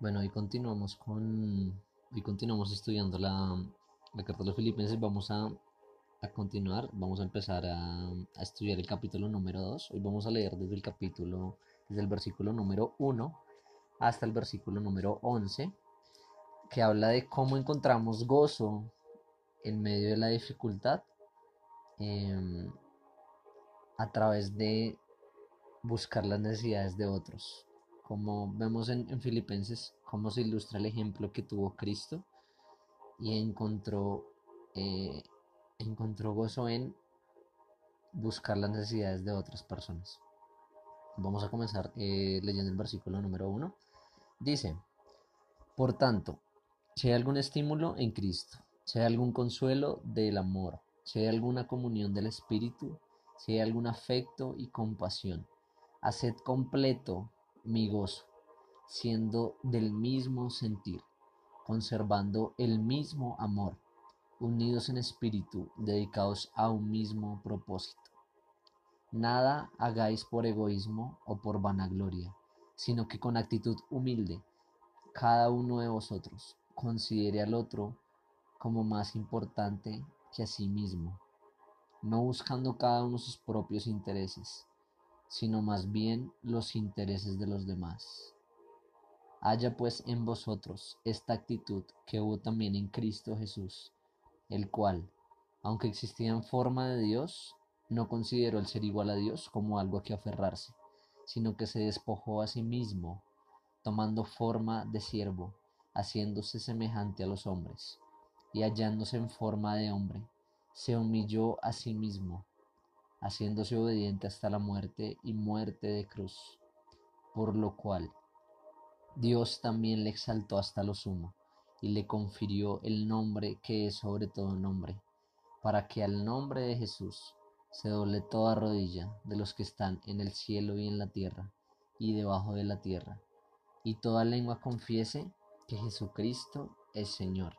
Bueno, hoy continuamos con. Hoy continuamos estudiando la, la carta de los Filipenses. Vamos a, a continuar. Vamos a empezar a, a estudiar el capítulo número 2. Hoy vamos a leer desde el capítulo, desde el versículo número 1 hasta el versículo número 11, que habla de cómo encontramos gozo en medio de la dificultad em, a través de buscar las necesidades de otros como vemos en, Filipenses, cómo se ilustra el ejemplo que tuvo Cristo y encontró, eh, encontró gozo en buscar las necesidades de otras personas. Vamos a comenzar eh, leyendo el versículo número 1. Dice, por tanto, si hay algún estímulo en Cristo, si hay algún consuelo del amor, si hay alguna comunión del Espíritu, si hay algún afecto y compasión, haced completo mi gozo, siendo del mismo sentir, conservando el mismo amor, unidos en espíritu, dedicados a un mismo propósito. Nada hagáis por egoísmo o por vanagloria, sino que con actitud humilde, cada uno de vosotros considere al otro como más importante que a sí mismo, no buscando cada uno sus propios intereses, sino más bien los intereses de los demás. Haya pues en vosotros esta actitud que hubo también en Cristo Jesús, el cual, aunque existía en forma de Dios, no consideró el ser igual a Dios como algo a que aferrarse, sino que se despojó a sí mismo, tomando forma de siervo, haciéndose semejante a los hombres, y hallándose en forma de hombre, se humilló a sí mismo haciéndose obediente hasta la muerte y muerte de cruz, por lo cual Dios también le exaltó hasta lo sumo y le confirió el nombre que es sobre todo nombre, para que al nombre de Jesús se doble toda rodilla de los que están en el cielo y en la tierra y debajo de la tierra, y toda lengua confiese que Jesucristo es Señor,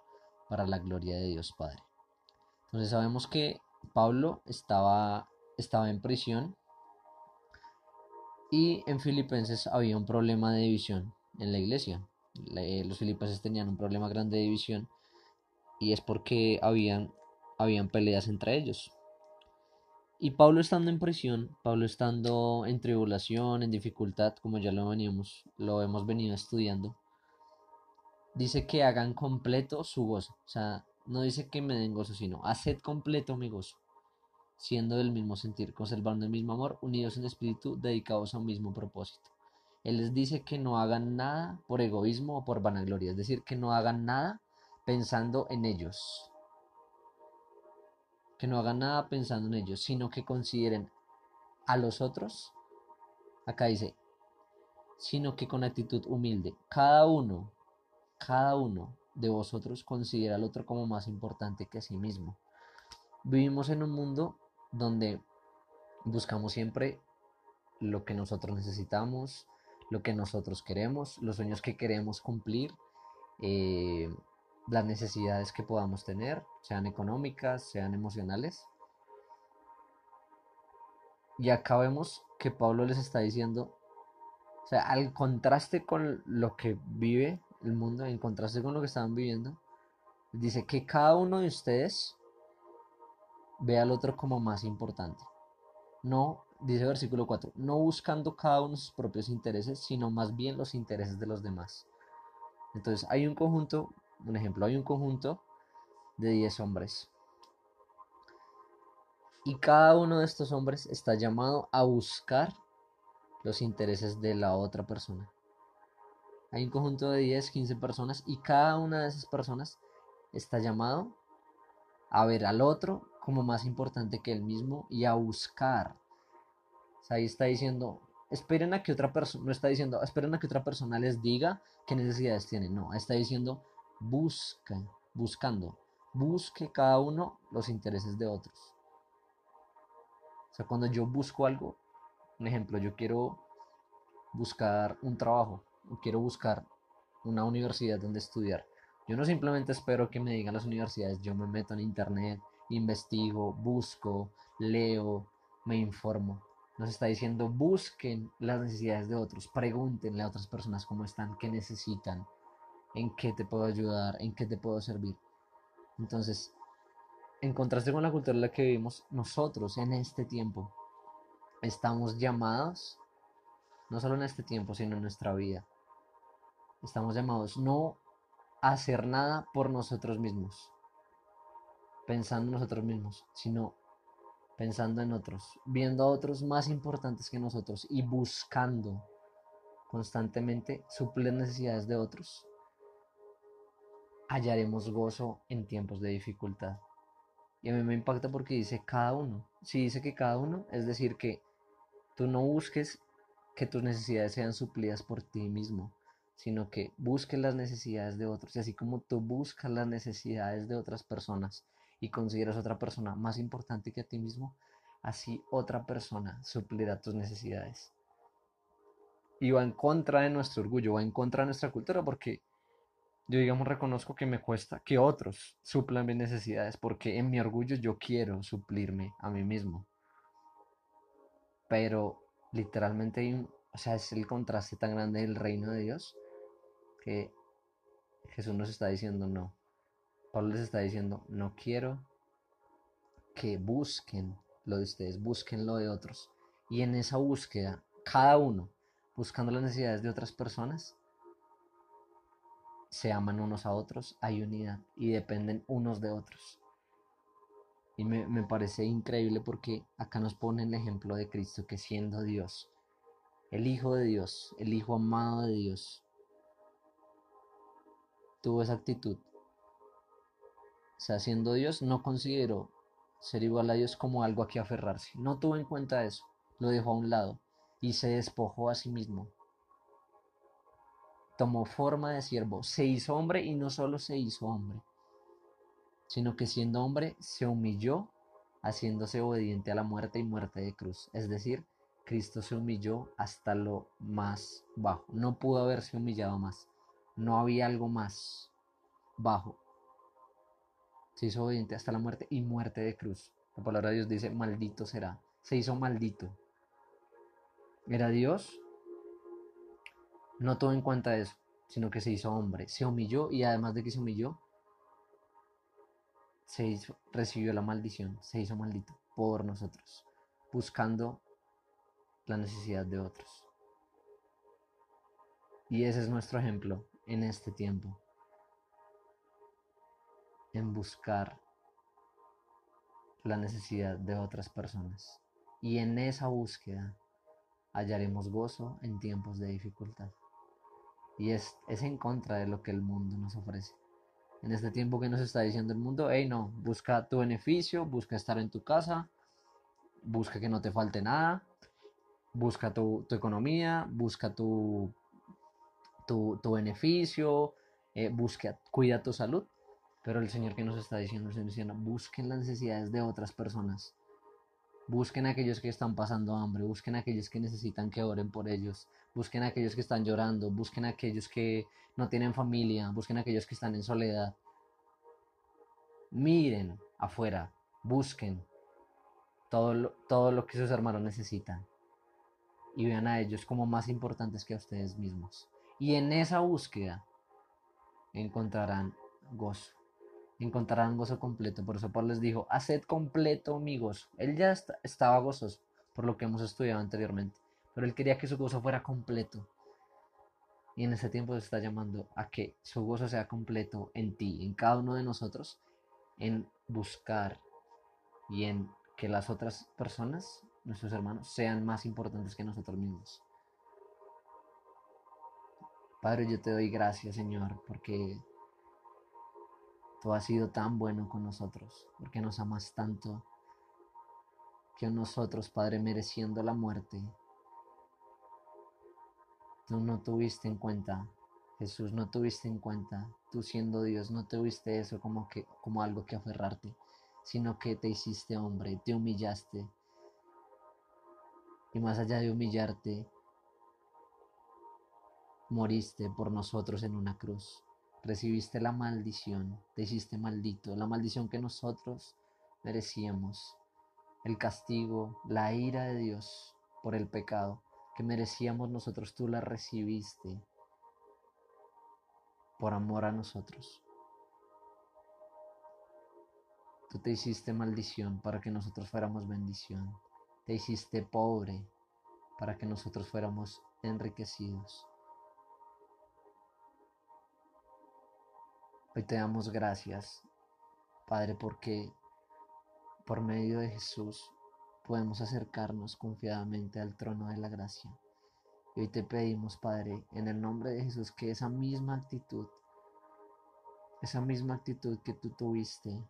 para la gloria de Dios Padre. Entonces sabemos que Pablo estaba estaba en prisión y en Filipenses había un problema de división en la iglesia. Los filipenses tenían un problema grande de división y es porque habían, habían peleas entre ellos. Y Pablo estando en prisión, Pablo estando en tribulación, en dificultad, como ya lo veníamos, lo hemos venido estudiando, dice que hagan completo su gozo. O sea, no dice que me den gozo, sino haced completo mi gozo siendo del mismo sentir, conservando el mismo amor, unidos en espíritu, dedicados a un mismo propósito. Él les dice que no hagan nada por egoísmo o por vanagloria, es decir, que no hagan nada pensando en ellos. Que no hagan nada pensando en ellos, sino que consideren a los otros, acá dice, sino que con actitud humilde, cada uno, cada uno de vosotros considera al otro como más importante que a sí mismo. Vivimos en un mundo donde buscamos siempre lo que nosotros necesitamos, lo que nosotros queremos, los sueños que queremos cumplir, eh, las necesidades que podamos tener, sean económicas, sean emocionales. Y acá vemos que Pablo les está diciendo, o sea, al contraste con lo que vive el mundo, en contraste con lo que estaban viviendo, dice que cada uno de ustedes ve al otro como más importante. No, dice versículo 4, no buscando cada uno sus propios intereses, sino más bien los intereses de los demás. Entonces hay un conjunto, un ejemplo, hay un conjunto de 10 hombres. Y cada uno de estos hombres está llamado a buscar los intereses de la otra persona. Hay un conjunto de 10, 15 personas y cada una de esas personas está llamado a ver al otro como más importante que él mismo y a buscar. ahí está diciendo, esperen a que otra persona, no está diciendo, esperen a que otra persona les diga qué necesidades tienen, no, está diciendo, busca, buscando, busque cada uno los intereses de otros. O sea, cuando yo busco algo, un ejemplo, yo quiero buscar un trabajo, quiero buscar una universidad donde estudiar. Yo no simplemente espero que me digan las universidades, yo me meto en internet, investigo, busco, leo, me informo. Nos está diciendo busquen las necesidades de otros, pregúntenle a otras personas cómo están, qué necesitan, en qué te puedo ayudar, en qué te puedo servir. Entonces, en contraste con la cultura en la que vivimos, nosotros en este tiempo estamos llamados, no solo en este tiempo, sino en nuestra vida, estamos llamados no a hacer nada por nosotros mismos, pensando en nosotros mismos, sino pensando en otros, viendo a otros más importantes que nosotros y buscando constantemente suplir necesidades de otros, hallaremos gozo en tiempos de dificultad. Y a mí me impacta porque dice cada uno. Si dice que cada uno, es decir, que tú no busques que tus necesidades sean suplidas por ti mismo, sino que busques las necesidades de otros. Y así como tú buscas las necesidades de otras personas, y consideras otra persona más importante que a ti mismo, así otra persona suplirá tus necesidades. Y va en contra de nuestro orgullo, va en contra de nuestra cultura, porque yo, digamos, reconozco que me cuesta que otros suplan mis necesidades, porque en mi orgullo yo quiero suplirme a mí mismo. Pero literalmente o sea, es el contraste tan grande del reino de Dios que Jesús nos está diciendo no. Pablo les está diciendo, no quiero que busquen lo de ustedes, busquen lo de otros. Y en esa búsqueda, cada uno buscando las necesidades de otras personas, se aman unos a otros, hay unidad y dependen unos de otros. Y me, me parece increíble porque acá nos pone el ejemplo de Cristo que siendo Dios, el Hijo de Dios, el Hijo amado de Dios, tuvo esa actitud o sea, siendo Dios, no consideró ser igual a Dios como algo a que aferrarse. No tuvo en cuenta eso, lo dejó a un lado y se despojó a sí mismo. Tomó forma de siervo, se hizo hombre y no solo se hizo hombre, sino que siendo hombre se humilló haciéndose obediente a la muerte y muerte de cruz. Es decir, Cristo se humilló hasta lo más bajo. No pudo haberse humillado más. No había algo más bajo se hizo obediente hasta la muerte y muerte de cruz. La palabra de Dios dice, maldito será. Se hizo maldito. Era Dios. No todo en cuenta eso, sino que se hizo hombre. Se humilló y además de que se humilló, se hizo, recibió la maldición. Se hizo maldito por nosotros, buscando la necesidad de otros. Y ese es nuestro ejemplo en este tiempo en buscar la necesidad de otras personas. Y en esa búsqueda hallaremos gozo en tiempos de dificultad. Y es, es en contra de lo que el mundo nos ofrece. En este tiempo que nos está diciendo el mundo, hey no, busca tu beneficio, busca estar en tu casa, busca que no te falte nada, busca tu, economía, busca tu, tu, beneficio, eh, busca, cuida tu salud. Pero el Señor que nos está diciendo, el Señor busquen las necesidades de otras personas. Busquen a aquellos que están pasando hambre, busquen a aquellos que necesitan que oren por ellos, busquen a aquellos que están llorando, busquen a aquellos que no tienen familia, busquen a aquellos que están en soledad. Miren afuera, busquen todo todo lo que sus hermanos necesitan y vean a ellos como más importantes que a ustedes mismos. Y en esa búsqueda encontrarán gozo encontrarán gozo completo. Por eso Pablo les dijo, haced completo mi gozo. Él ya estaba gozoso, por lo que hemos estudiado anteriormente, pero él quería que su gozo fuera completo. Y en ese tiempo se está llamando a que su gozo sea completo en ti, en cada uno de nosotros, en buscar y en que las otras personas, nuestros hermanos, sean más importantes que nosotros mismos. Padre, yo te doy gracias, Señor, porque Tú has sido tan bueno con nosotros, porque nos amas tanto, que nosotros, Padre, mereciendo la muerte, tú no tuviste en cuenta, Jesús, no tuviste en cuenta, tú siendo Dios, no tuviste eso como, que, como algo que aferrarte, sino que te hiciste hombre, te humillaste. Y más allá de humillarte, moriste por nosotros en una cruz recibiste la maldición, te hiciste maldito, la maldición que nosotros merecíamos, el castigo, la ira de Dios por el pecado que merecíamos nosotros, tú la recibiste por amor a nosotros. Tú te hiciste maldición para que nosotros fuéramos bendición. Te hiciste pobre para que nosotros fuéramos enriquecidos. Hoy te damos gracias, Padre, porque por medio de Jesús podemos acercarnos confiadamente al trono de la gracia. Y hoy te pedimos, Padre, en el nombre de Jesús, que esa misma actitud, esa misma actitud que tú tuviste,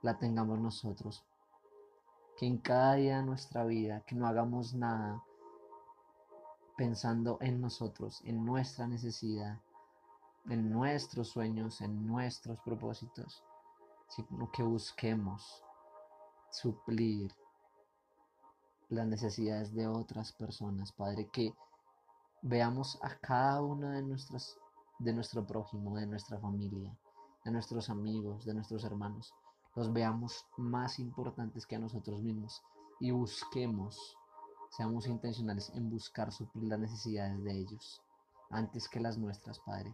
la tengamos nosotros. Que en cada día de nuestra vida, que no hagamos nada pensando en nosotros, en nuestra necesidad, en nuestros sueños, en nuestros propósitos, sino que busquemos suplir las necesidades de otras personas, Padre, que veamos a cada uno de nuestras de nuestro prójimo, de nuestra familia, de nuestros amigos, de nuestros hermanos, los veamos más importantes que a nosotros mismos y busquemos, seamos intencionales en buscar suplir las necesidades de ellos antes que las nuestras, Padre.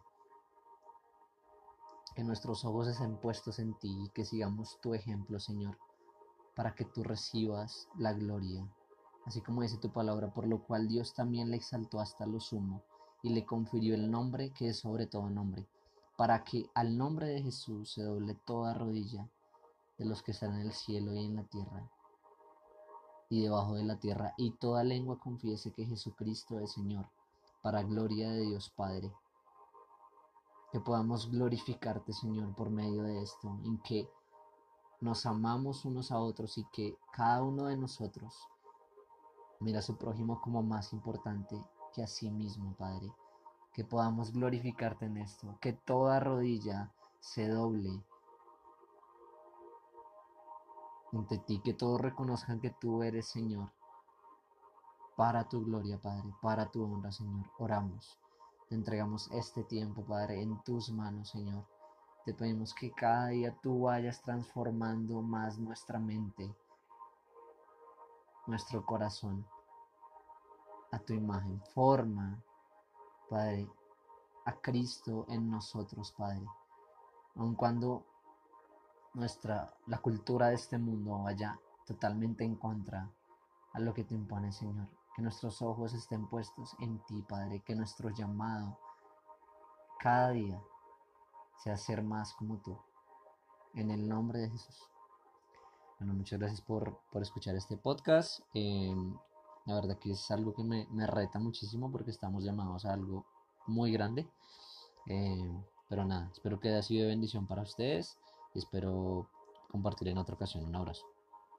Que nuestros ojos estén puestos en ti y que sigamos tu ejemplo, Señor, para que tú recibas la gloria así como dice tu palabra, por lo cual Dios también le exaltó hasta lo sumo y le confirió el nombre que es sobre todo nombre, para que al nombre de Jesús se doble toda rodilla de los que están en el cielo y en la tierra y debajo de la tierra, y toda lengua confiese que Jesucristo es Señor, para gloria de Dios Padre. Que podamos glorificarte, Señor, por medio de esto, en que nos amamos unos a otros y que cada uno de nosotros Mira a su prójimo como más importante que a sí mismo, Padre. Que podamos glorificarte en esto, que toda rodilla se doble ante ti, que todos reconozcan que tú eres Señor. Para tu gloria, Padre, para tu honra, Señor. Oramos. Te entregamos este tiempo, Padre, en tus manos, Señor. Te pedimos que cada día tú vayas transformando más nuestra mente nuestro corazón a tu imagen. Forma, Padre, a Cristo en nosotros, Padre. Aun cuando nuestra, la cultura de este mundo vaya totalmente en contra a lo que te impone, Señor. Que nuestros ojos estén puestos en ti, Padre. Que nuestro llamado cada día sea ser más como tú. En el nombre de Jesús. Bueno, muchas gracias por, escuchar este podcast. Em, la verdad que es algo que me, reta muchísimo porque estamos llamados a algo muy grande. Em, pero nada, espero que haya sido de bendición para ustedes y espero compartir en otra ocasión. Un abrazo.